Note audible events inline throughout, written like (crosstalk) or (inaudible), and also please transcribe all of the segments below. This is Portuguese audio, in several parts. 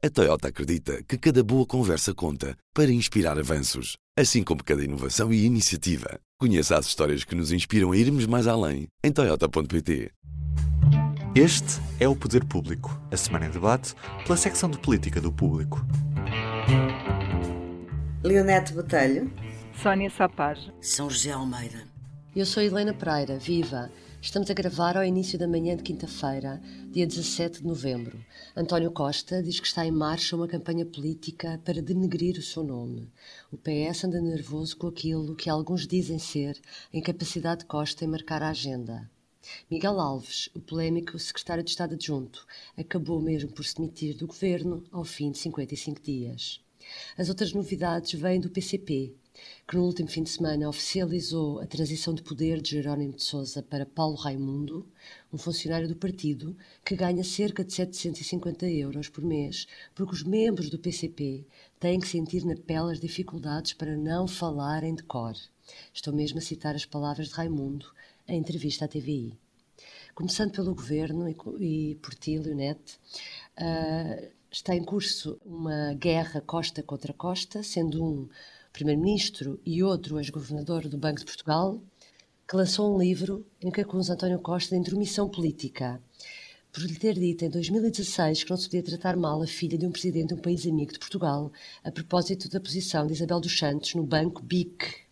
A Toyota acredita que cada boa conversa conta para inspirar avanços, assim como cada inovação e iniciativa. Conheça as histórias que nos inspiram a irmos mais além em Toyota.pt. Este é o Poder Público, a semana em debate pela secção de política do Público. Leonete Botelho, Sónia Sapage, São José Almeida. Eu sou Helena Pereira, viva! Estamos a gravar ao início da manhã de quinta-feira, dia 17 de novembro. António Costa diz que está em marcha uma campanha política para denegrir o seu nome. O PS anda nervoso com aquilo que alguns dizem ser a incapacidade de Costa em marcar a agenda. Miguel Alves, o polémico secretário de Estado adjunto, acabou mesmo por se demitir do governo ao fim de 55 dias. As outras novidades vêm do PCP, que no último fim de semana oficializou a transição de poder de Jerónimo de Sousa para Paulo Raimundo, um funcionário do partido que ganha cerca de 750 euros por mês, porque os membros do PCP têm que sentir na pele as dificuldades para não falarem de cor. Estou mesmo a citar as palavras de Raimundo em entrevista à TVI. Começando pelo governo e, por ti, Leonete, uh, está em curso uma guerra costa contra costa, sendo um primeiro-ministro e outro ex-governador do Banco de Portugal, que lançou um livro em que acusa António Costa de intromissão política, por lhe ter dito em 2016 que não se podia tratar mal a filha de um presidente de um país amigo de Portugal, a propósito da posição de Isabel dos Santos no Banco BIC.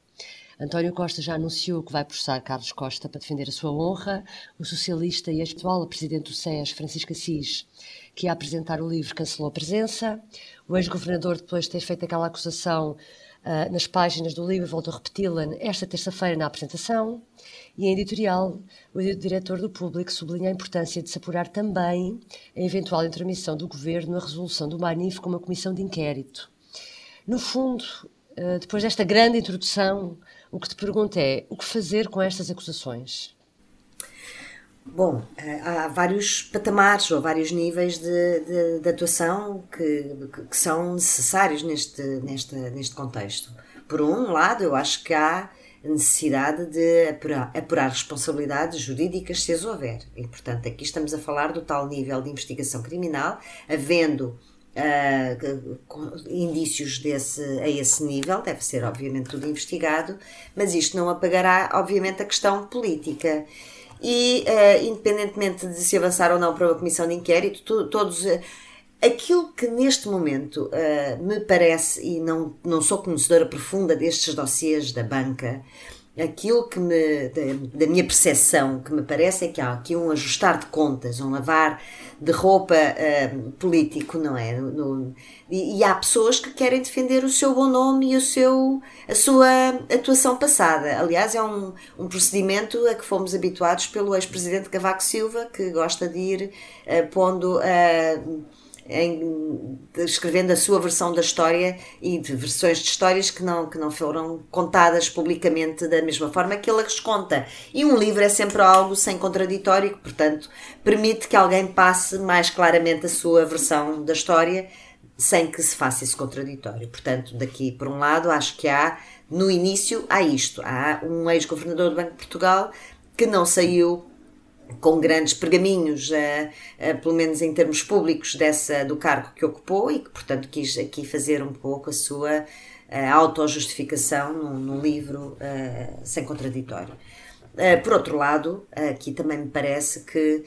António Costa já anunciou que vai processar Carlos Costa para defender a sua honra. O socialista e ex-atual presidente do SES, Francisco Assis, que ia apresentar o livro, cancelou a presença. O ex-governador, depois de ter feito aquela acusação, uh, nas páginas do livro, voltou a repeti-la esta terça-feira na apresentação. E em editorial, o diretor do Público sublinha a importância de se apurar também a eventual intromissão do governo na resolução do Manif com uma comissão de inquérito. No fundo, uh, depois desta grande introdução, o que te pergunto é o que fazer com estas acusações? Bom, há vários patamares ou vários níveis de, de, de atuação que, que, são necessários neste, neste, neste contexto. Por um lado, eu acho que há necessidade de apurar, apurar responsabilidades jurídicas se as houver. E, portanto, aqui estamos a falar do tal nível de investigação criminal, havendo uh, indícios desse, a esse nível, deve ser obviamente tudo investigado, mas isto não apagará, obviamente, a questão política. E, uh, independentemente de se avançar ou não para uma comissão de inquérito, to, todos. Uh, aquilo que neste momento me parece, e não, não sou conhecedora profunda destes dossiês da banca, aquilo que me, da, minha percepção, que me parece é que há aqui um ajustar de contas, um lavar de roupa uh, político, não é? No, no, e, e, há pessoas que querem defender o seu bom nome e o seu, a sua atuação passada. Aliás, é um, um procedimento a que fomos habituados pelo ex-presidente Cavaco Silva, que gosta de ir uh, pondo. Uh, em, escrevendo a sua versão da história e de versões de histórias que não, que não foram contadas publicamente da mesma forma que ele as conta. E um livro é sempre algo sem contraditório, que, portanto, permite que alguém passe mais claramente a sua versão da história sem que se faça esse contraditório. Portanto, daqui por um lado, acho que há, no início, há isto. Há um ex-governador do Banco de Portugal que não saiu com grandes pergaminhos, uh, uh, pelo menos em termos públicos, dessa, do cargo que ocupou e que, portanto, quis aqui fazer um pouco a sua uh, autojustificação num, num livro sem contraditório. por outro lado, aqui também me parece que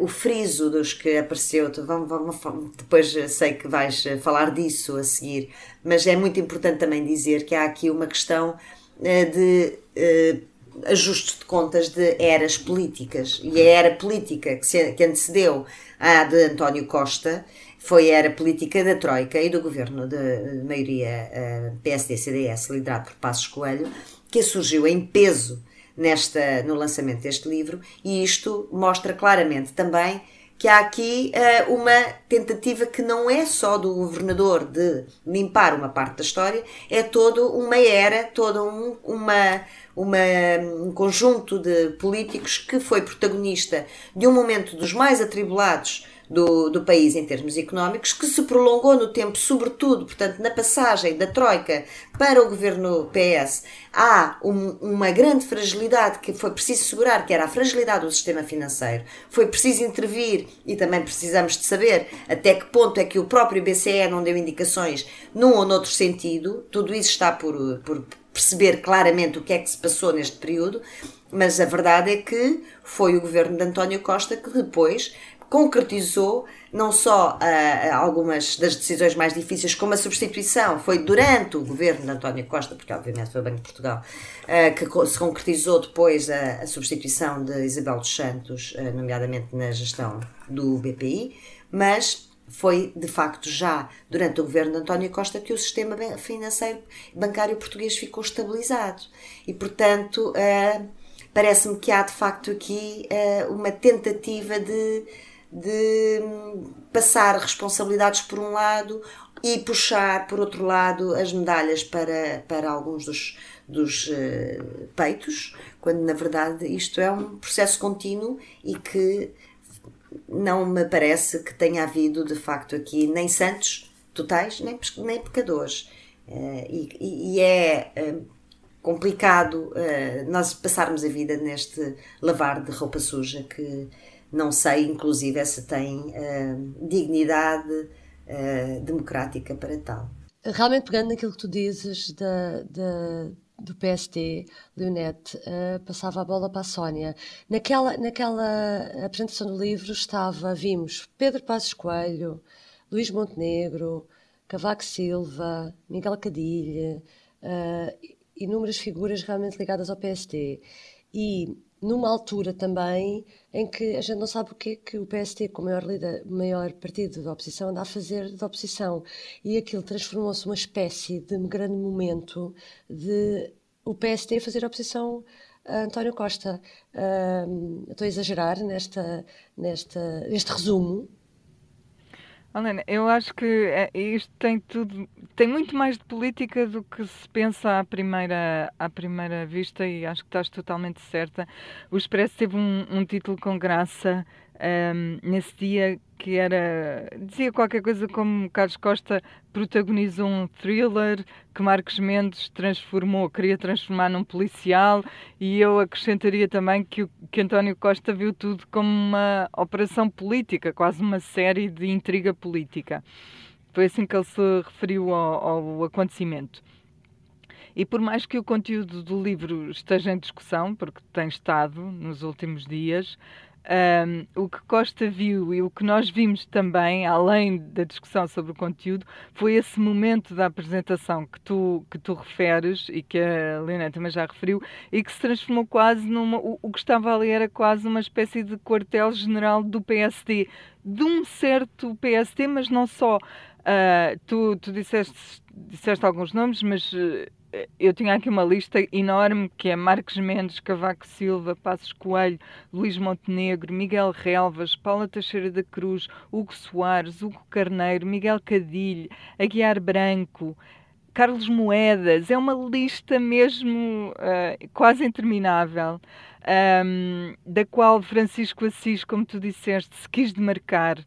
o friso dos que apareceu, vamos, vamos, depois sei que vais falar disso a seguir, mas é muito importante também dizer que há aqui uma questão de ajuste de contas de eras políticas. E a era política que, se, que antecedeu à de António Costa foi a era política da Troika e do governo de, de maioria eh, PSD-CDS, liderado por Passos Coelho, que surgiu em peso nesta, no lançamento deste livro, e isto mostra claramente também que há aqui uh, uma tentativa que não é só do governador de limpar uma parte da história, é toda uma era, toda um, uma, uma, um conjunto de políticos que foi protagonista de um momento dos mais atribulados do, do país em termos económicos, que se prolongou no tempo, sobretudo, portanto, na passagem da Troika para o governo PS, há um, uma grande fragilidade que foi preciso segurar, que era a fragilidade do sistema financeiro. Foi preciso intervir e também precisamos de saber até que ponto é que o próprio BCE não deu indicações num ou noutro sentido. Tudo isso está por, por perceber claramente o que é que se passou neste período, mas a verdade é que foi o governo de António Costa que depois concretizou não só uh, algumas das decisões mais difíceis, como a substituição, foi durante o governo de António Costa, porque obviamente foi o Banco de Portugal, uh, que se concretizou depois a, a, substituição de Isabel dos Santos, uh, nomeadamente na gestão do BPI, mas foi de facto já durante o governo de António Costa que o sistema financeiro bancário português ficou estabilizado. E, portanto, parece-me que há de facto aqui uma tentativa de de passar responsabilidades por um lado e puxar, por outro lado, as medalhas para, para alguns dos, dos uh, peitos, quando na verdade isto é um processo contínuo e que não me parece que tenha havido de facto aqui nem santos totais, nem, nem pecadores. Uh, e, e, é uh, complicado nós passarmos a vida neste lavar de roupa suja que não sei, inclusive, se tem uh, dignidade uh, democrática para tal. Realmente, pegando naquilo que tu dizes da, da do PST, Leonete, uh, passava a bola para a Sónia. Naquela, naquela apresentação do livro estava, vimos Pedro Passos Coelho, Luís Montenegro, Cavaco Silva, Miguel Cadilha, uh, inúmeras figuras realmente ligadas ao PST. E numa altura também em que a gente não sabe o que é que o PST, como maior, líder, maior partido da oposição, anda a fazer da oposição. E aquilo transformou-se numa espécie de grande momento de o PST fazer oposição a António Costa. Uh, estou a exagerar nesta, nesta, neste resumo, Helena, eu acho que é, isto tem tudo, tem muito mais de política do que se pensa à primeira, à primeira vista e acho que estás totalmente certa. O Expresso teve um, um título com graça um, nesse dia que era. dizia qualquer coisa como Carlos Costa protagonizou um thriller que Marcos Mendes transformou, queria transformar num policial, e eu acrescentaria também que, que António Costa viu tudo como uma operação política, quase uma série de intriga política. Foi assim que ele se referiu ao, ao acontecimento. E por mais que o conteúdo do livro esteja em discussão, porque tem estado nos últimos dias, um, o que Costa viu e o que nós vimos também, além da discussão sobre o conteúdo, foi esse momento da apresentação que tu, que tu referes e que a Helena também já referiu e que se transformou quase numa. O, o que estava ali era quase uma espécie de quartel-general do PSD, de um certo PSD, mas não só. Uh, tu, tu disseste, disseste alguns nomes, mas eu tinha aqui uma lista enorme que é Marcos Mendes, Cavaco Silva, Passos Coelho, Luís Montenegro, Miguel Relvas, Paula Teixeira da Cruz, Hugo Soares, Hugo Carneiro, Miguel Cadilho, Aguiar Branco, Carlos Moedas. É uma lista mesmo uh, quase interminável, um, da qual Francisco Assis, como tu disseste, se quis demarcar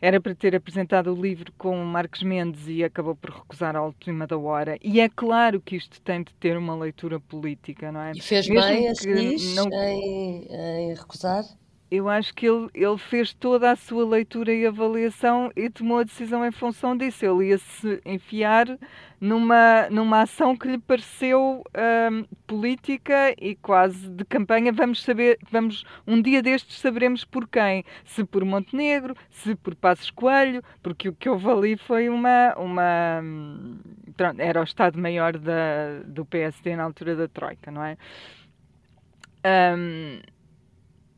era para ter apresentado o livro com Marcos Mendes e acabou por recusar a última da hora. E é claro que isto tem de ter uma leitura política, não é? E fez Mesmo bem assim não... em, em recusar? Eu acho que ele, ele fez toda a sua leitura e avaliação e tomou a decisão em função disso. Ele ia se enfiar numa, numa ação que lhe pareceu hum, política e quase de campanha. Vamos saber, vamos um dia destes saberemos por quem. Se por Montenegro, se por Passos Coelho, porque o que houve ali foi uma. uma pronto, era o Estado-Maior do PSD na altura da Troika, não é? Um,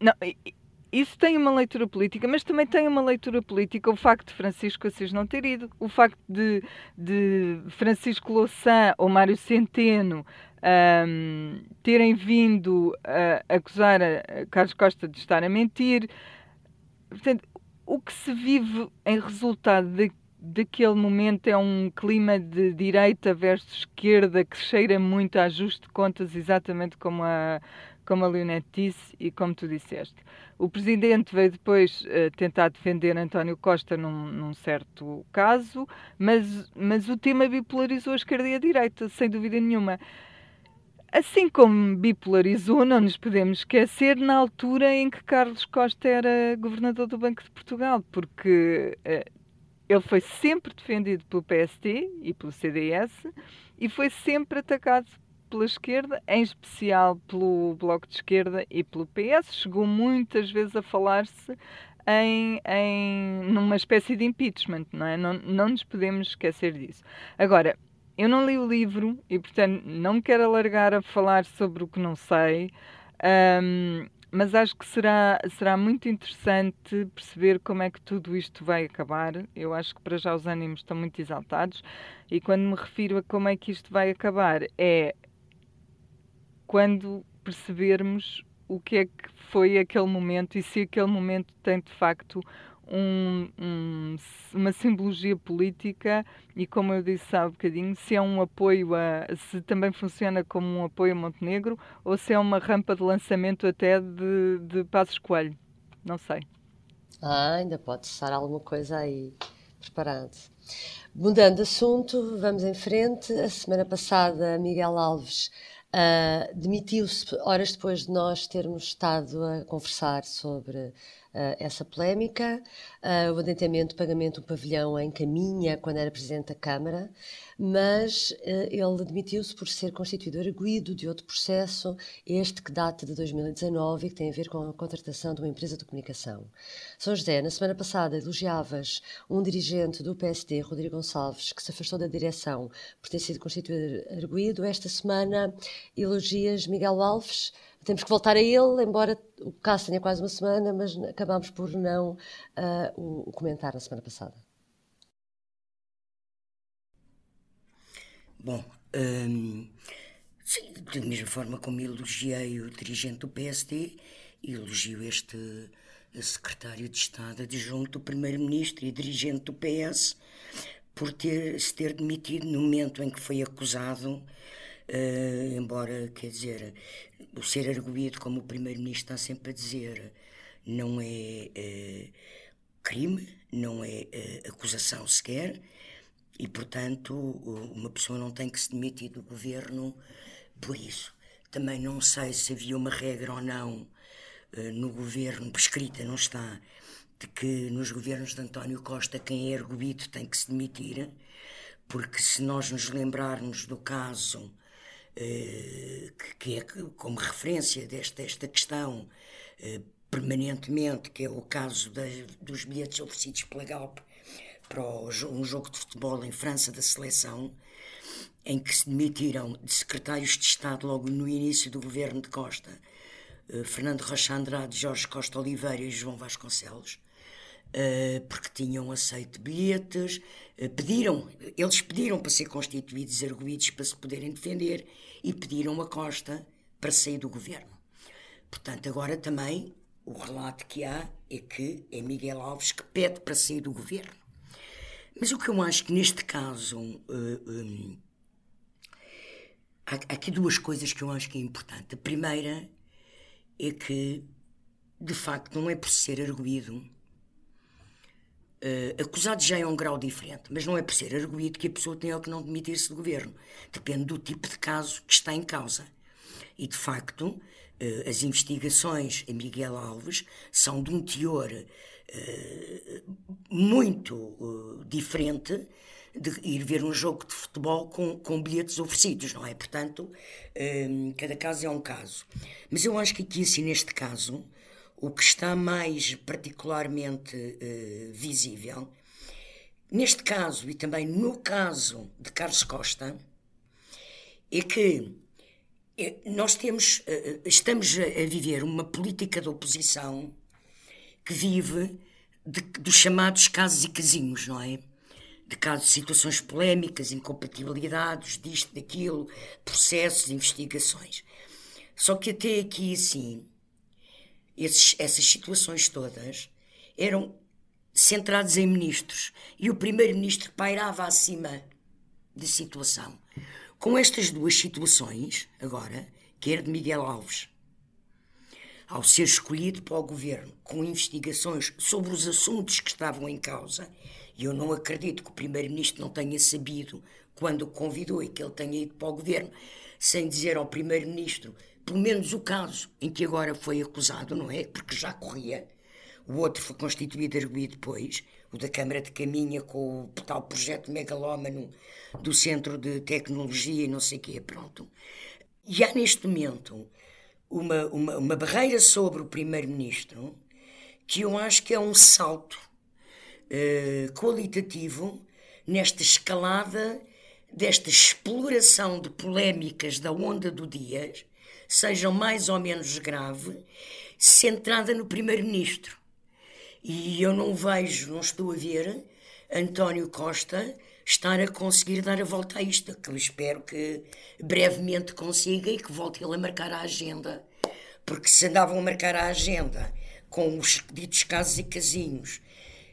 não, isso tem uma leitura política, mas também tem uma leitura política o facto de Francisco Assis não ter ido, o facto de, de Francisco Louçã ou Mário Centeno um, terem vindo a acusar a Carlos Costa de estar a mentir. Portanto, o que se vive em resultado de, daquele momento é um clima de direita versus esquerda que cheira muito a ajuste de contas, exatamente como a como a Leonete disse e como tu disseste. O presidente veio depois uh, tentar defender António Costa num, num, certo caso, mas, mas o tema bipolarizou a esquerda e a direita, sem dúvida nenhuma. Assim como bipolarizou, não nos podemos esquecer na altura em que Carlos Costa era governador do Banco de Portugal, porque uh, ele foi sempre defendido pelo PST e pelo CDS e foi sempre atacado pela esquerda, em especial pelo Bloco de Esquerda e pelo PS. Chegou muitas vezes a falar-se em, em numa espécie de impeachment, não é? Não, não nos podemos esquecer disso. Agora, eu não li o livro e, portanto, não me quero alargar a falar sobre o que não sei. Um, mas acho que será, será muito interessante perceber como é que tudo isto vai acabar. Eu acho que para já os ânimos estão muito exaltados e quando me refiro a como é que isto vai acabar é quando percebermos o que é que foi aquele momento e se aquele momento tem de facto um, um, uma simbologia política e, como eu disse há um bocadinho, se é um apoio a. se também funciona como um apoio a Montenegro ou se é uma rampa de lançamento até de, de Passos Coelho. Não sei. Ah, ainda pode estar alguma coisa aí preparado. Mudando de assunto, vamos em frente. A semana passada, Miguel Alves Uh, Demitiu-se horas depois de nós termos estado a conversar sobre essa polémica. Uh, o adiantamento de pagamento do pavilhão em caminha quando era Presidente da Câmara mas uh, ele demitiu-se por ser constituído arguído de outro processo, este que data de 2019 e que tem a ver com a contratação de uma empresa de comunicação. São José, na semana passada elogiavas um dirigente do PSD, Rodrigo Gonçalves, que se afastou da direção por ter sido constituído arguído. Esta semana elogias Miguel Alves. Temos que voltar a ele, embora o caso tenha quase uma semana, mas acabámos por não uh, o, comentar na semana passada. Bom, hum, sim, da mesma forma como elogiei o dirigente do PSD, elogio este secretário de Estado adjunto do Primeiro-Ministro e dirigente do PS por ter, se ter demitido no momento em que foi acusado, uh, embora, quer dizer, o ser arguído, como o Primeiro-Ministro está sempre a dizer, não é uh, crime, não é uh, acusação sequer, e, portanto, uma pessoa não tem que se demitir do governo por isso. Também não sei se havia uma regra ou não no governo, prescrita, não está, de que nos governos de António Costa quem é erguido tem que se demitir, porque se nós nos lembrarmos do caso que é como referência desta, desta questão eh, permanentemente, que é o caso dos bilhetes oferecidos pela Galp para um jogo de futebol em França da seleção, em que se demitiram de secretários de Estado logo no início do governo de Costa, uh, Fernando Rocha Andrade, Jorge Costa Oliveira e João Vasconcelos, porque tinham aceito bilhetes, uh, pediram, eles pediram para ser constituídos arguídos para se poderem defender e pediram a Costa para sair do governo. Portanto, agora também o relato que há é que é Miguel Alves que pede para sair do governo. Mas o que eu acho que neste caso. Uh, eh, um, há, há aqui duas coisas que eu acho que é importante. A primeira é que, de facto, não é por ser arguído. Uh, acusado já é um grau diferente, mas não é por ser arguído que a pessoa tem ou que não demitir-se do governo. Depende do tipo de caso que está em causa. E, de facto, uh, as investigações em Miguel Alves são de um teor eh, muito uh, diferente de ir ver um jogo de futebol com, com bilhetes oferecidos, não é? Portanto, cada caso é um caso. Mas eu acho que aqui, assim, neste caso, o que está mais particularmente uh, visível, neste caso e também no caso de Carlos Costa, é que nós temos, uh, estamos a viver uma política de oposição que vive de, dos chamados casos e casinhos, não é? De casos, situações polémicas, incompatibilidades, disto, daquilo, processos, investigações. Só que até aqui, assim, esses, essas situações todas eram centradas em ministros e o primeiro-ministro pairava acima da situação. Com estas duas situações, agora, quer de Miguel Alves, ao ser escolhido para o governo com investigações sobre os assuntos que estavam em causa, e eu não acredito que o primeiro-ministro não tenha sabido quando o convidou e que ele tenha ido para o governo, sem dizer ao primeiro-ministro, pelo menos o caso em que agora foi acusado, não é? Porque já corria. O outro foi constituído arguído depois, o da Câmara de Caminha, com o tal projeto megalómano do Centro de Tecnologia e não sei o quê, pronto. E há neste momento uma, uma, uma barreira sobre o Primeiro-Ministro que eu acho que é um salto uh, qualitativo nesta escalada desta exploração de polémicas da onda do Dias, sejam mais ou menos grave, centrada no Primeiro-Ministro. E eu não vejo, não estou a ver António Costa estar a conseguir dar a volta a isto, que eu espero que brevemente consiga e que volte ele a marcar a agenda. Porque se andavam a marcar a agenda com os ditos casos e casinhos,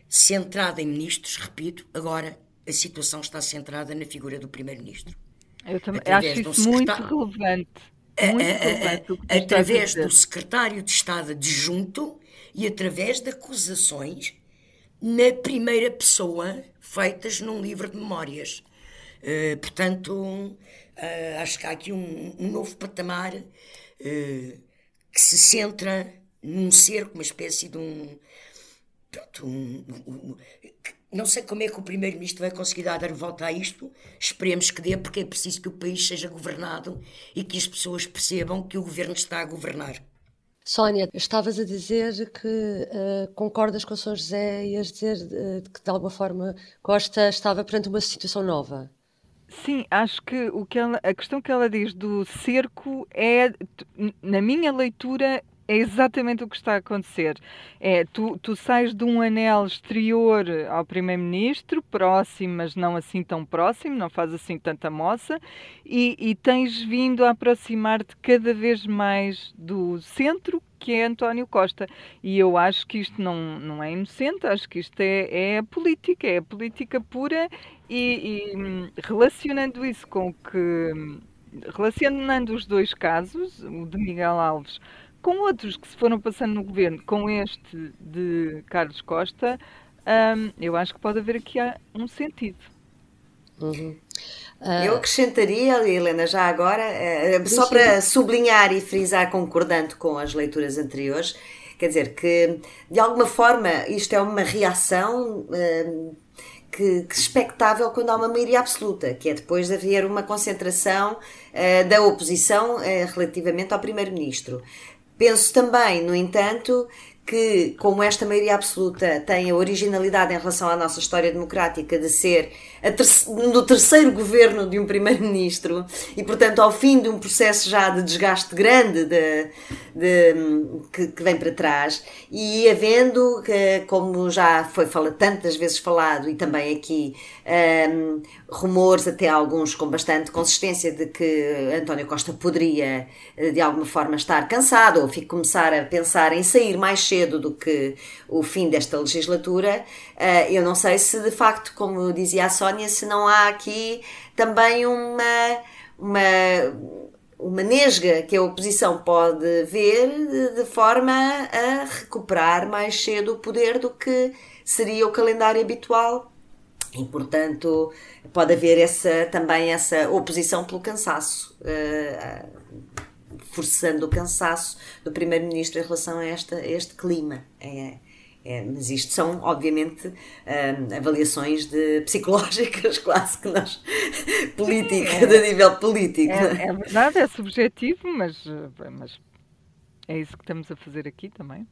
centrada em ministros, repito, agora a situação está centrada na figura do Primeiro-Ministro. Eu também acho isso muito relevante. Muito relevante através do secretário de Estado adjunto e através de acusações na primeira pessoa feitas num livro de memórias. Uh, portanto, uh, acho que há aqui um, um novo patamar uh, que se centra num ser, uma espécie de um. Pronto, um, um, não sei como é que o Primeiro-Ministro vai conseguir dar volta a isto. Esperemos que dê, porque é preciso que o país seja governado e que as pessoas percebam que o governo está a governar. Sónia, estavas a dizer que uh, concordas com o São José e a dizer uh, que de alguma forma Costa estava perante uma situação nova. Sim, acho que, o que ela, a questão que ela diz do cerco é, na minha leitura, é exatamente o que está a acontecer. É, tu, tu sais de um anel exterior ao Primeiro-Ministro, próximo, mas não assim tão próximo, não faz assim tanta moça, e, e tens vindo a aproximar-te cada vez mais do centro, que é António Costa. E eu acho que isto não, não é inocente, acho que isto é, é política, é política pura, e, e relacionando isso com o que. Relacionando os dois casos, o de Miguel Alves com outros que se foram passando no governo, com este de Carlos Costa, hum, eu acho que pode haver aqui um sentido. Uhum. Uh... Eu acrescentaria, Helena, já agora, uh, só para sublinhar e frisar, concordando com as leituras anteriores, quer dizer que, de alguma forma, isto é uma reação. Uh, que, que expectável quando há uma maioria absoluta, que é depois de haver uma concentração uh, da oposição uh, relativamente ao Primeiro-Ministro. Penso também, no entanto, que, como esta maioria absoluta tem a originalidade em relação à nossa história democrática de ser no terceiro governo de um primeiro-ministro e, portanto, ao fim de um processo já de desgaste grande de, de, que, que, vem para trás e havendo, como já foi falado, tantas vezes falado e também aqui, um, rumores, até alguns com bastante consistência, de que António Costa poderia de alguma forma estar cansado ou começar a pensar em sair mais cedo do que o fim desta legislatura. Uh, eu não sei se de facto, como dizia a Sónia, se não há aqui também uma. uma uma nesga que a oposição pode ver de, forma a recuperar mais cedo o poder do que seria o calendário habitual. E, portanto, pode haver essa, também essa oposição pelo cansaço, uh, forçando o cansaço do Primeiro-Ministro em relação a, esta, a este clima. É, é, mas isto são, obviamente, um, avaliações de (laughs) psicológicas, quase que nós, (laughs) política, é, de nível político. É, é, verdade, é subjetivo, mas, mas é isso que estamos a fazer aqui também.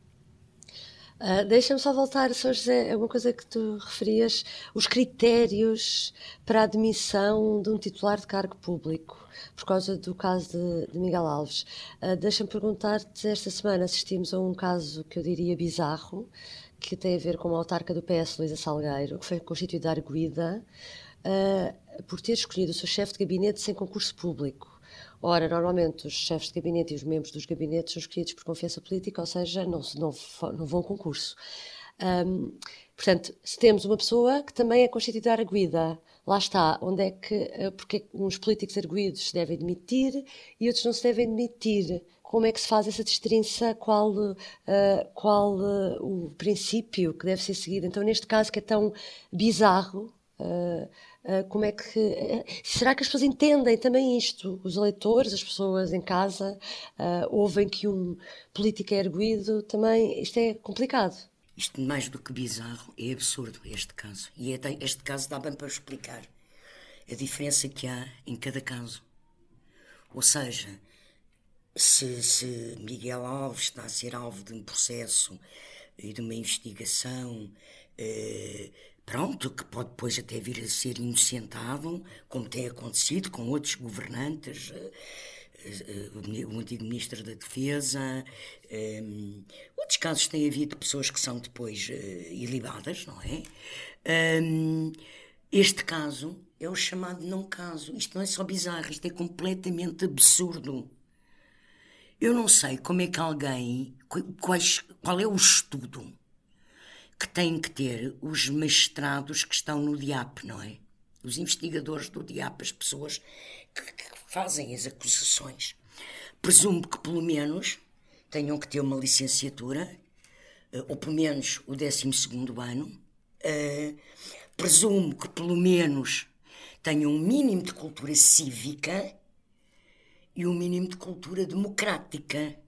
Uh, Deixa-me só voltar, Sr. José, é uma coisa que tu referias, os critérios para a admissão de um titular de cargo público, por causa do caso de, de Miguel Alves. Uh, Deixa-me perguntar-te, esta semana assistimos a um caso que eu diria bizarro, que tem a ver com uma autarca do PS, Luísa Salgueiro, que foi constituída arguída uh, por ter escolhido o seu chefe de gabinete sem concurso público. Ora, normalmente os chefes de gabinete e os membros dos gabinetes são escolhidos por confiança política, ou seja, não, não, não vão concurso. Um, portanto, se temos uma pessoa que também é constituída arguída, lá está, onde é que, eh, porque uns políticos arguídos se devem demitir e outros não se devem demitir. como é que se faz essa distinção, qual, uh, qual uh, o princípio que deve ser seguido. Então, neste caso que é tão bizarro, uh, como é que. será que as pessoas entendem também isto? Os eleitores, as pessoas em casa, ouvem que um político é erguido, também. Isto é complicado. Isto, mais do que bizarro, é absurdo este caso. E é este caso dá bem para explicar a diferença que há em cada caso. Ou seja, se, se Miguel Alves está a ser alvo de um processo e de uma investigação, eh, pronto, que pode depois até vir a ser inocentado, como tem acontecido com outros governantes, eh, eh, o antigo Ministro da Defesa. outros casos têm havido pessoas que são depois ilibadas, não é? este caso é o chamado não caso. Isto não é só bizarro, isto é completamente absurdo. Eu não sei como é que alguém. Quais, qual é o estudo que têm que ter os mestrados que estão no DIAP, não é? Os investigadores do DIAP, as pessoas que, que fazem as acusações. Presumo que pelo menos tenham que ter uma licenciatura, eh, ou pelo menos o 12 ano. Uh, presumo que pelo menos tenham um mínimo de cultura cívica e um mínimo de cultura democrática.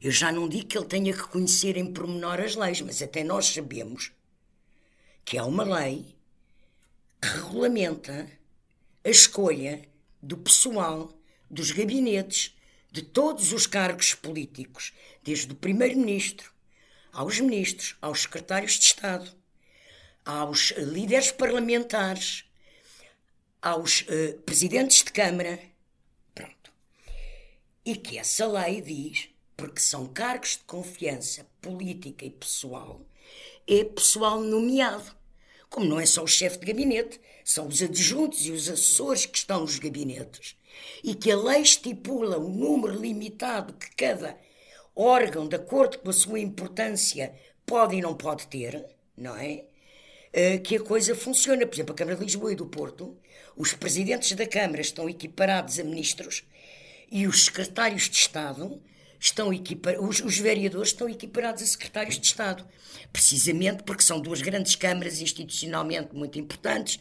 Eu já não digo que ele tenha que conhecer em pormenor as leis, mas até nós sabemos que há uma lei que regulamenta a escolha do pessoal dos gabinetes de todos os cargos políticos, desde o primeiro-ministro aos ministros, aos secretários de Estado, aos líderes parlamentares, aos uh, presidentes de Câmara, e que essa lei diz, porque são cargos de confiança política e pessoal, é pessoal nomeado. Como não é só o chefe de gabinete, são os adjuntos e os assessores que estão nos gabinetes. E que a lei estipula o número limitado que cada órgão, de acordo com a sua importância, pode e não pode ter, não é? Eh, que a coisa funciona. Por exemplo, a Câmara de Lisboa e do Porto, os presidentes da Câmara estão equiparados a ministros e os secretários de Estado estão equiparados, os, os, vereadores estão equiparados a secretários de Estado, precisamente porque são duas grandes câmaras institucionalmente muito importantes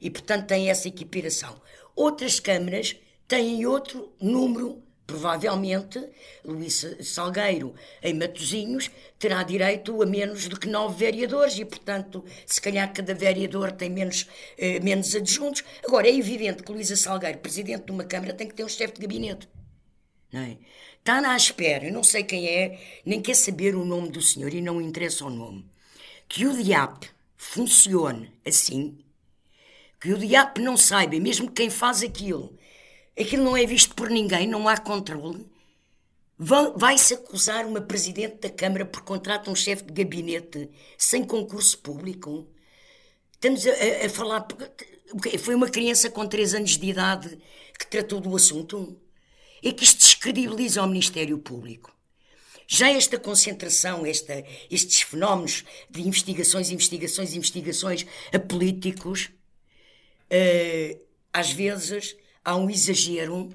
e, portanto, têm essa equiparação. Outras câmaras têm outro número, provavelmente, Luís Salgueiro, em Matosinhos, terá direito a menos do que nove vereadores e, portanto, se calhar cada vereador tem menos, eh, menos adjuntos. Agora, é evidente que Luísa Salgueiro, presidente de uma Câmara, tem que ter um chefe de gabinete. Não é? Está na espera, eu não sei quem é, nem quer saber o nome do senhor e não interessa o nome. Que o DIAP funcione assim, que o DIAP não saiba, mesmo quem faz aquilo, aquilo não é visto por ninguém, não há controle. Vai-se acusar uma presidente da Câmara por contrato um chefe de gabinete sem concurso público? Estamos a, a, falar. Foi uma criança com 3 anos de idade que tratou do assunto? é que isto descredibiliza o Ministério Público. Já esta concentração, esta, estes fenómenos de investigações, investigações, investigações a políticos, uh, às vezes há um exagero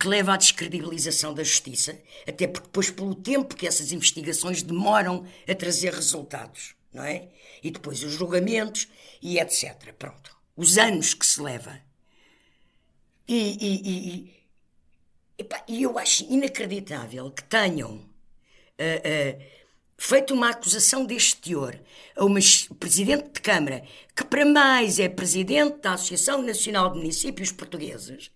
que leva à descredibilização da justiça, até porque depois pelo tempo que essas investigações demoram a trazer resultados, não é? E depois os julgamentos e etc. Pronto. Os anos que se leva. E, e, e, e eu acho inacreditável que tenham uh, uh, feito uma acusação deste teor a uma presidente de Câmara, que para mais é presidente da Associação Nacional de Municípios Portugueses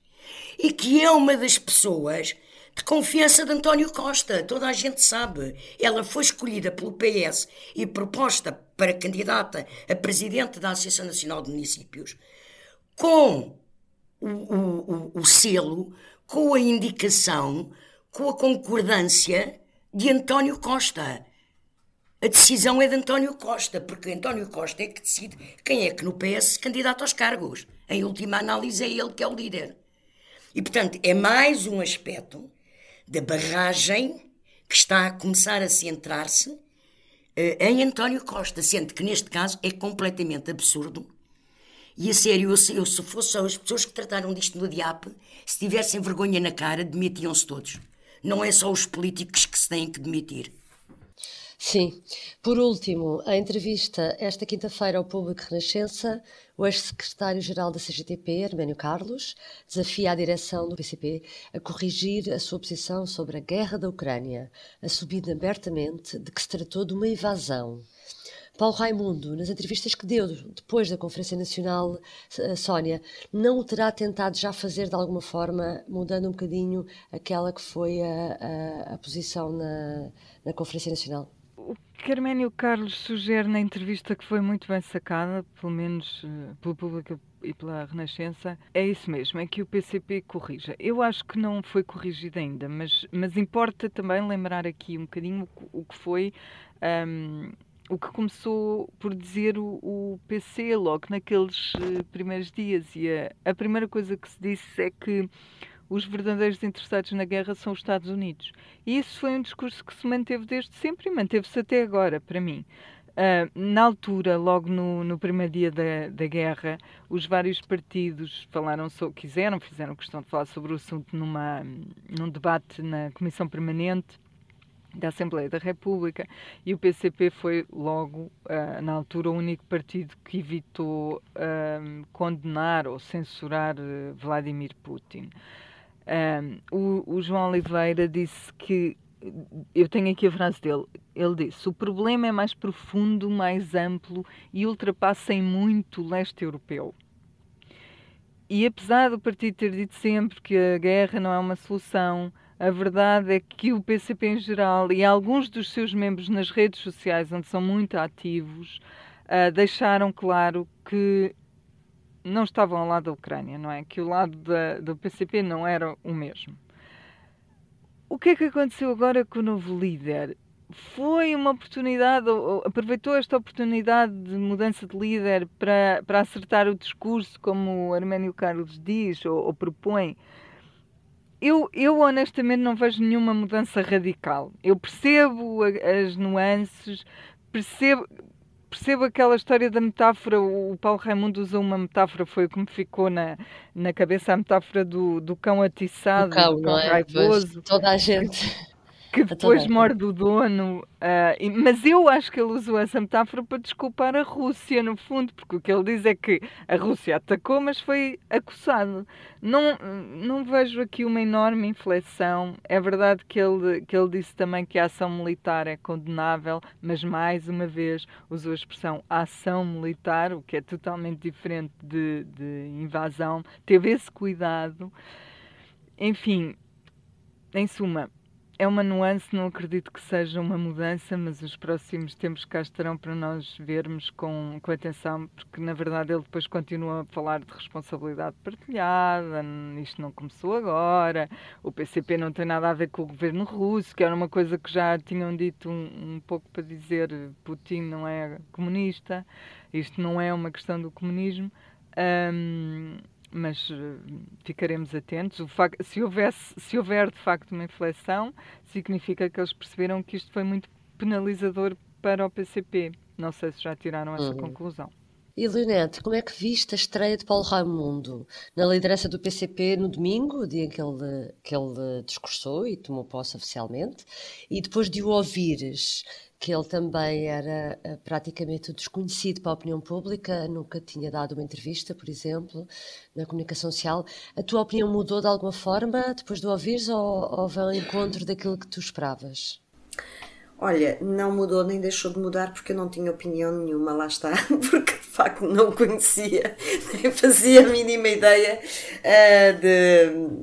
e que é uma das pessoas de confiança de António Costa. Toda a gente sabe. Ela foi escolhida pelo PS e proposta para candidata a presidente da Associação Nacional de Municípios com o, o, o, o selo com a indicação, com a concordância de António Costa. A decisão é de António Costa, porque António Costa é que decide quem é que no PS se candidata aos cargos. Em última análise, é ele que é o líder. E, portanto, é mais um aspecto da barragem que está a começar a centrar-se uh, em António Costa, sendo que neste caso é completamente absurdo e a sério, eu, se fosse as pessoas que trataram disto no DIAP, se tivessem vergonha na cara, demitiam-se todos. Não é só os políticos que se têm que demitir. Sim. Por último, a entrevista esta quinta-feira ao Público Renascença, o ex-secretário-geral da CGTP, Arménio Carlos, desafia a direção do PCP a corrigir a sua posição sobre a guerra da Ucrânia, assumindo abertamente de que se tratou de uma invasão. Paulo Raimundo, nas entrevistas que deu depois da Conferência Nacional, a Sónia, não o terá tentado já fazer de alguma forma, mudando um bocadinho aquela que foi a, a, a posição na, na Conferência Nacional? O que Arménio Carlos sugere na entrevista que foi muito bem sacada, pelo menos uh, pelo público e pela Renascença, é isso mesmo, é que o PCP corrija. Eu acho que não foi corrigido ainda, mas, mas importa também lembrar aqui um bocadinho o, o que foi um, o que começou por dizer o, o PC logo naqueles uh, primeiros dias. E a, a, primeira coisa que se disse é que os verdadeiros interessados na guerra são os Estados Unidos. E isso foi um discurso que se manteve desde sempre e manteve-se até agora, para mim. Uh, na altura, logo no, no primeiro dia da, da, guerra, os vários partidos falaram sobre, quiseram, fizeram questão de falar sobre o assunto numa, num debate na Comissão Permanente da Assembleia da República e o PCP foi logo, uh, na altura, o único partido que evitou uh, condenar ou censurar uh, Vladimir Putin. O, o, João Oliveira disse que, eu tenho aqui a frase dele, ele disse: o problema é mais profundo, mais amplo e ultrapassa em muito o leste europeu. E apesar do partido ter dito sempre que a guerra não é uma solução, a verdade é que o PCP em geral e alguns dos seus membros nas redes sociais, onde são muito ativos, uh, deixaram claro que não estavam ao lado da Ucrânia, não é? Que o lado da, do PCP não era o mesmo. O que é que aconteceu agora com o novo líder? Foi uma oportunidade, aproveitou esta oportunidade de mudança de líder para, para acertar o discurso, como o Arménio Carlos diz ou, ou propõe, eu, eu honestamente não vejo nenhuma mudança radical. Eu percebo as nuances, percebo, percebo aquela história da metáfora. O Paulo Raimundo usou uma metáfora, foi o que me ficou na, na cabeça a metáfora do, do cão atiçado, do cão, do cão é? raivoso. Toda a gente que depois morde o dono. Uh, mas eu acho que ele usou essa metáfora para desculpar a Rússia, no fundo, porque o que ele diz é que a Rússia atacou, mas foi acusado. Não, não vejo aqui uma enorme inflexão. É verdade que ele, que ele disse também que a ação militar é condenável, mas mais uma vez usou a expressão ação militar, o que é totalmente diferente de, de invasão. Teve esse cuidado. Enfim, em suma, é uma nuance, não acredito que seja uma mudança, mas os próximos tempos cá estarão para nós vermos com, com atenção, porque na verdade ele depois continua a falar de responsabilidade partilhada, isto não começou agora, o PCP não tem nada a ver com o governo russo, que era uma coisa que já tinham dito um, um pouco para dizer Putin não é comunista, isto não é uma questão do comunismo. Um, mas uh, ficaremos atentos. Facto, se, houvesse, se houver de facto uma inflexão, significa que eles perceberam que isto foi muito penalizador para o PCP. Não sei se já tiraram essa uhum. conclusão. E Leonete, como é que viste a estreia de Paulo Raimundo na liderança do PCP no domingo, o dia em que ele, que ele discursou e tomou posse oficialmente, e depois de o ouvires, que ele também era uh, praticamente desconhecido para a opinião pública, nunca tinha dado uma entrevista, por exemplo, na comunicação social. A tua opinião mudou de alguma forma depois de o ouvires ou, ou ao encontro daquilo que tu esperavas? Olha, não mudou nem deixou de mudar porque eu não tinha opinião nenhuma, lá está, (laughs) porque de facto não conhecia, nem fazia a mínima ideia uh,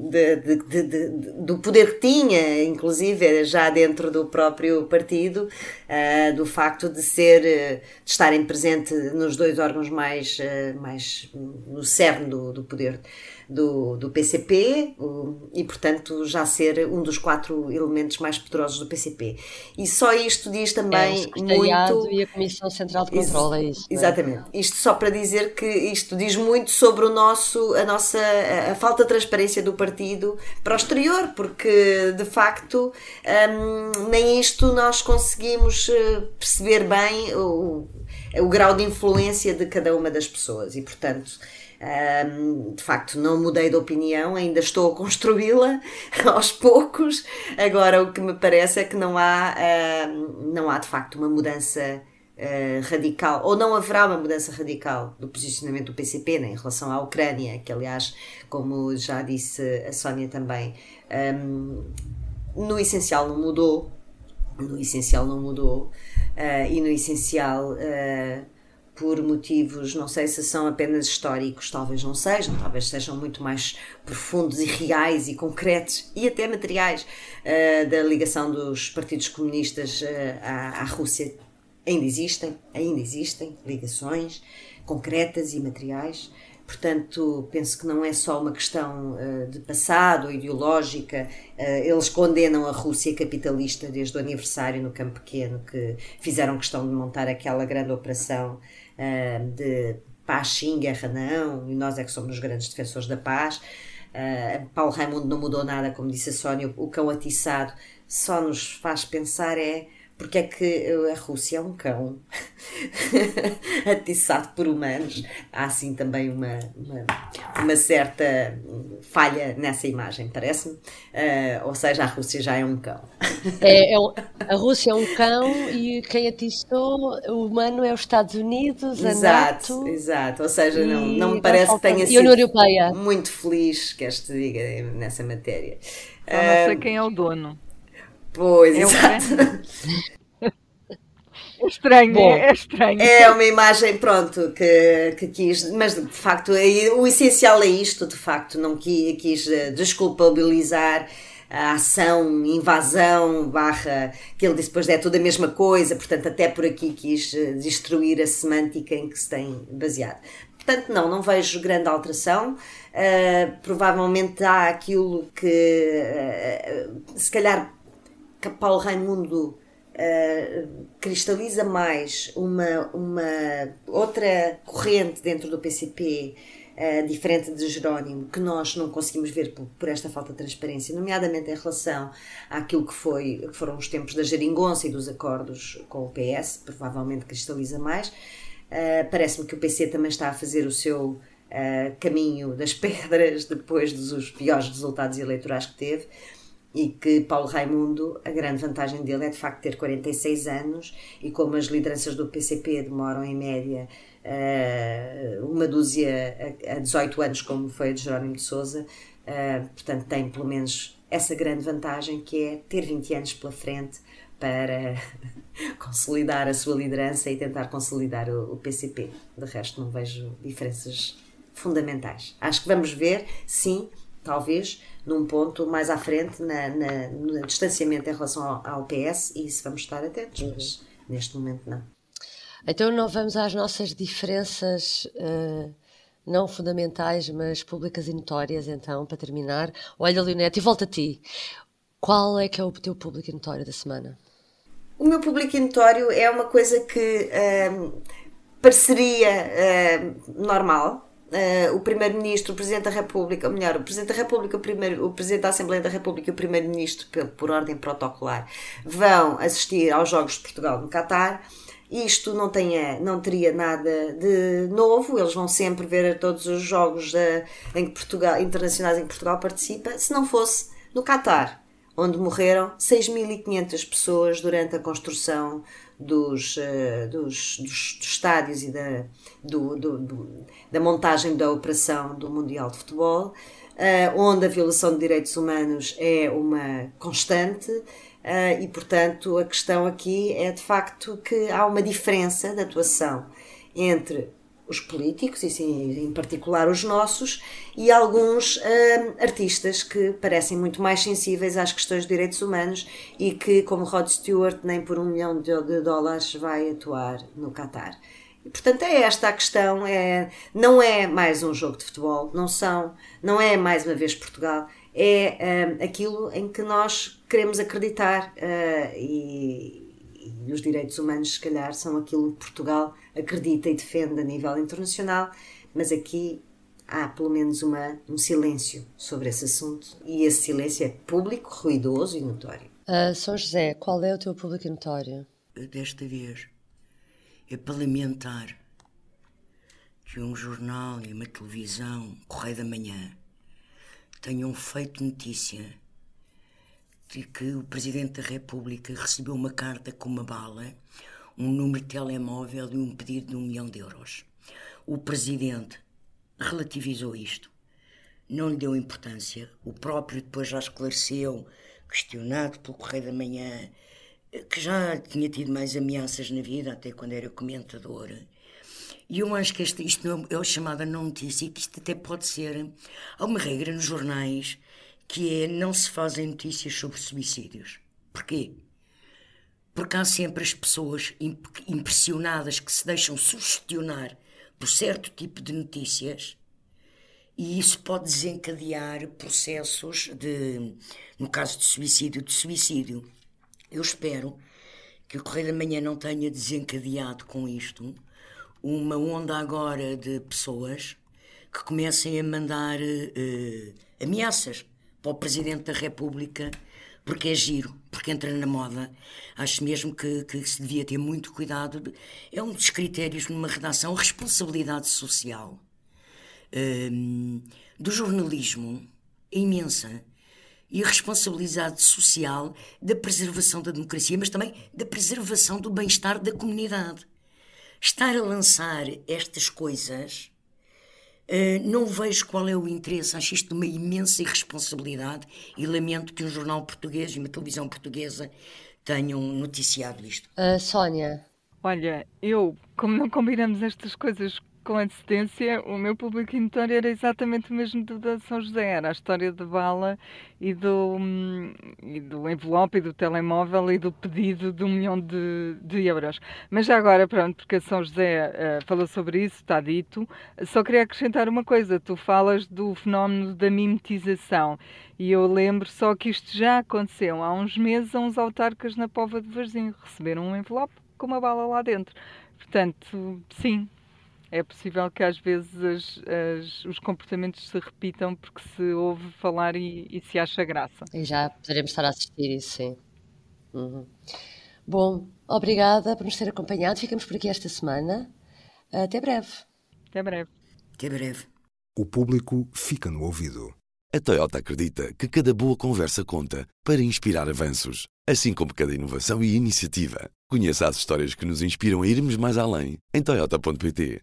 de, de, de, do poder que tinha, inclusive já dentro do próprio partido, uh, do facto de ser, uh, de estarem presente nos dois órgãos mais, mais no cerne do, do poder do, do PCP o, e, portanto, já ser um dos quatro elementos mais poderosos do PCP. E só isto diz também é, muito. E a Comissão Central de Controle, é isso. É? Exatamente. É? Isto só para dizer que isto diz muito sobre o nosso, a nossa a falta de transparência do partido para o exterior, porque de facto hum, nem isto nós conseguimos eh, perceber bem o, o grau de influência de cada uma das pessoas e, portanto Um, de facto, não mudei de opinião, ainda estou a construí-la (laughs) aos poucos. Agora, o que me parece é que não há, não há de facto uma mudança uh, radical, ou não haverá uma mudança radical do posicionamento do PCP né, em relação à Ucrânia, que, aliás, como já disse a Sónia também, um, no essencial não mudou. No essencial não mudou. Uh, e no essencial por motivos, não sei se são apenas históricos, talvez não sejam, talvez sejam muito mais profundos e reais e concretos e até materiais uh, da ligação dos partidos comunistas uh, à, à Rússia. Ainda existem, ainda existem ligações concretas e materiais. Portanto, penso que não é só uma questão uh, de passado, ideológica. Uh, eles condenam a Rússia capitalista desde o aniversário no Campo Pequeno, que fizeram questão de montar aquela grande operação uh, de paz sim, guerra não, e nós é que somos os grandes defensores da paz. Paulo Raimundo não mudou nada, como disse a Sónia, o cão atiçado só nos faz pensar é porque é que a Rússia é um cão (laughs) atiçado por humanos. Há assim também uma, uma, uma certa falha nessa imagem, parece-me. Uh, ou seja, a Rússia já é um cão. É, (laughs) é um, a Rússia é um cão e quem atiçou o humano é os Estados Unidos, a exato, NATO. Exato, ou seja, não, não me parece que tenha sido Europeia. muito feliz, que este diga, nessa matéria. Só não sei quem é o dono. Pois, é exato. (laughs) É estranho, Bom, é estranho. É uma imagem, pronto, que, que quis, mas de facto o essencial é isto, de facto, não quis, quis eh, desculpabilizar a ação, invasão, barra, que ele disse depois é tudo a mesma coisa, portanto até por aqui quis eh, destruir a semântica em que se tem baseado. Portanto, não, não vejo grande alteração. Uh, provavelmente há aquilo que, uh, se calhar, que Paulo Raimundo uh, cristaliza mais uma, uma outra corrente dentro do PCP, uh, diferente de Jerónimo, que nós não conseguimos ver por, por, esta falta de transparência, nomeadamente em relação àquilo que, foi, que foram os tempos da geringonça e dos acordos com o PS, provavelmente cristaliza mais. Uh, Parece-me que o PC também está a fazer o seu caminho das (laughs) pedras depois dos piores resultados eleitorais que teve e que Paulo Raimundo, a grande vantagem dele é de facto ter 46 anos e como as lideranças do PCP demoram em média uh, uma dúzia a, a 18 anos, como foi a de Jerónimo de Souza, uh, portanto tem pelo menos essa grande vantagem que é ter 20 anos pela frente para (laughs) consolidar a sua liderança e tentar consolidar o PCP. De resto, não vejo diferenças fundamentais. Acho que vamos ver, sim, talvez, num ponto mais à frente na, na no distanciamento em relação ao, ao, PS e isso vamos estar atentos, uhum. mas neste momento não. Então não vamos às nossas diferenças uh, não fundamentais, mas públicas e notórias, então, para terminar. Olha, Leonete, e volta a ti. Qual é que é o teu público notório da semana? O meu público notório é uma coisa que uh, pareceria uh, normal, Uh, o Primeiro-Ministro, o Presidente da República, ou melhor, o Presidente da República, o, primeiro, o Presidente da Assembleia da República e o Primeiro-Ministro, por, por ordem protocolar, vão assistir aos Jogos de Portugal no Catar. Isto não, tenha, não teria nada de novo, eles vão sempre ver todos os jogos uh, em que Portugal, internacionais em que Portugal participa, se não fosse no Catar, onde morreram 6.500 pessoas durante a construção dos, uh, dos, dos, dos, estádios e da, do, do, da montagem da operação do Mundial de Futebol, uh, onde a violação de direitos humanos é uma constante. Uh, e, portanto, a questão aqui é de facto que há uma diferença de atuação entre os políticos, e sim, em particular os nossos, e alguns uh, artistas que parecem muito mais sensíveis às questões de direitos humanos e que, como Rod Stewart, nem por um milhão de, de dólares vai atuar no Qatar. E, portanto, é esta a questão. É, não é mais um jogo de futebol, não são, não é mais uma vez Portugal, é uh, aquilo em que nós queremos acreditar uh, e, e os direitos humanos, se calhar, são aquilo que Portugal acredita e defende a nível internacional, mas aqui há pelo menos uma, um silêncio sobre esse assunto e esse silêncio é público, ruidoso e notório. Uh, São José, qual é o teu público notório? Desta vez é parlamentar. que um jornal e uma televisão, Correio da Manhã, tenham feito notícia de que o Presidente da República recebeu uma carta com uma bala, um número de telemóvel e um pedido de um milhão de euros. O Presidente relativizou isto, não lhe deu importância, o próprio depois já esclareceu, questionado pelo Correio da Manhã, que já tinha tido mais ameaças na vida, até quando era comentador. E eu acho que este, isto é, é chamada não notícia que isto até pode ser. Há uma regra nos jornais que é não se fazem notícias sobre suicídios. Porquê? Porque há sempre as pessoas impressionadas que se deixam sugestionar por certo tipo de notícias e isso pode desencadear processos de, no caso de suicídio, de suicídio. Eu espero que o Correio da Manhã não tenha desencadeado com isto uma onda agora de pessoas que comecem a mandar uh, ameaças para o Presidente da República porque é giro, porque entra na moda. Acho mesmo que, que se devia ter muito cuidado. É um dos critérios numa redação, a responsabilidade social um, do jornalismo é imensa e a responsabilidade social da preservação da democracia, mas também da preservação do bem-estar da comunidade. Estar a lançar estas coisas, não vejo qual é o interesse. Acho isto uma imensa irresponsabilidade e lamento que um jornal português e uma televisão portuguesa tenham noticiado isto. Uh, Sónia. Olha, eu, como não combinamos estas coisas com antecedência, o meu público notório era exatamente o mesmo do da São José. Era a história da bala e do, hum, e do envelope e do telemóvel e do pedido de um milhão de, de euros. Mas já agora, pronto, porque a São José uh, falou sobre isso, está dito. Só queria acrescentar uma coisa. Tu falas do fenómeno da mimetização. E eu lembro só que isto já aconteceu há uns meses a uns autarcas na Pova de Varzim. Receberam um envelope com uma bala lá dentro. Portanto, sim, é possível que às vezes as, as, os comportamentos se repitam porque se ouve falar e, e, se acha graça. E já poderemos estar a assistir isso, sim. Uhum. Bom, obrigada por nos ter acompanhado. Ficamos por aqui esta semana. Até breve. Até breve. Até breve. O público fica no ouvido. A Toyota acredita que cada boa conversa conta para inspirar avanços, assim como cada inovação e iniciativa. Conheça as histórias que nos inspiram a irmos mais além em Toyota.pt.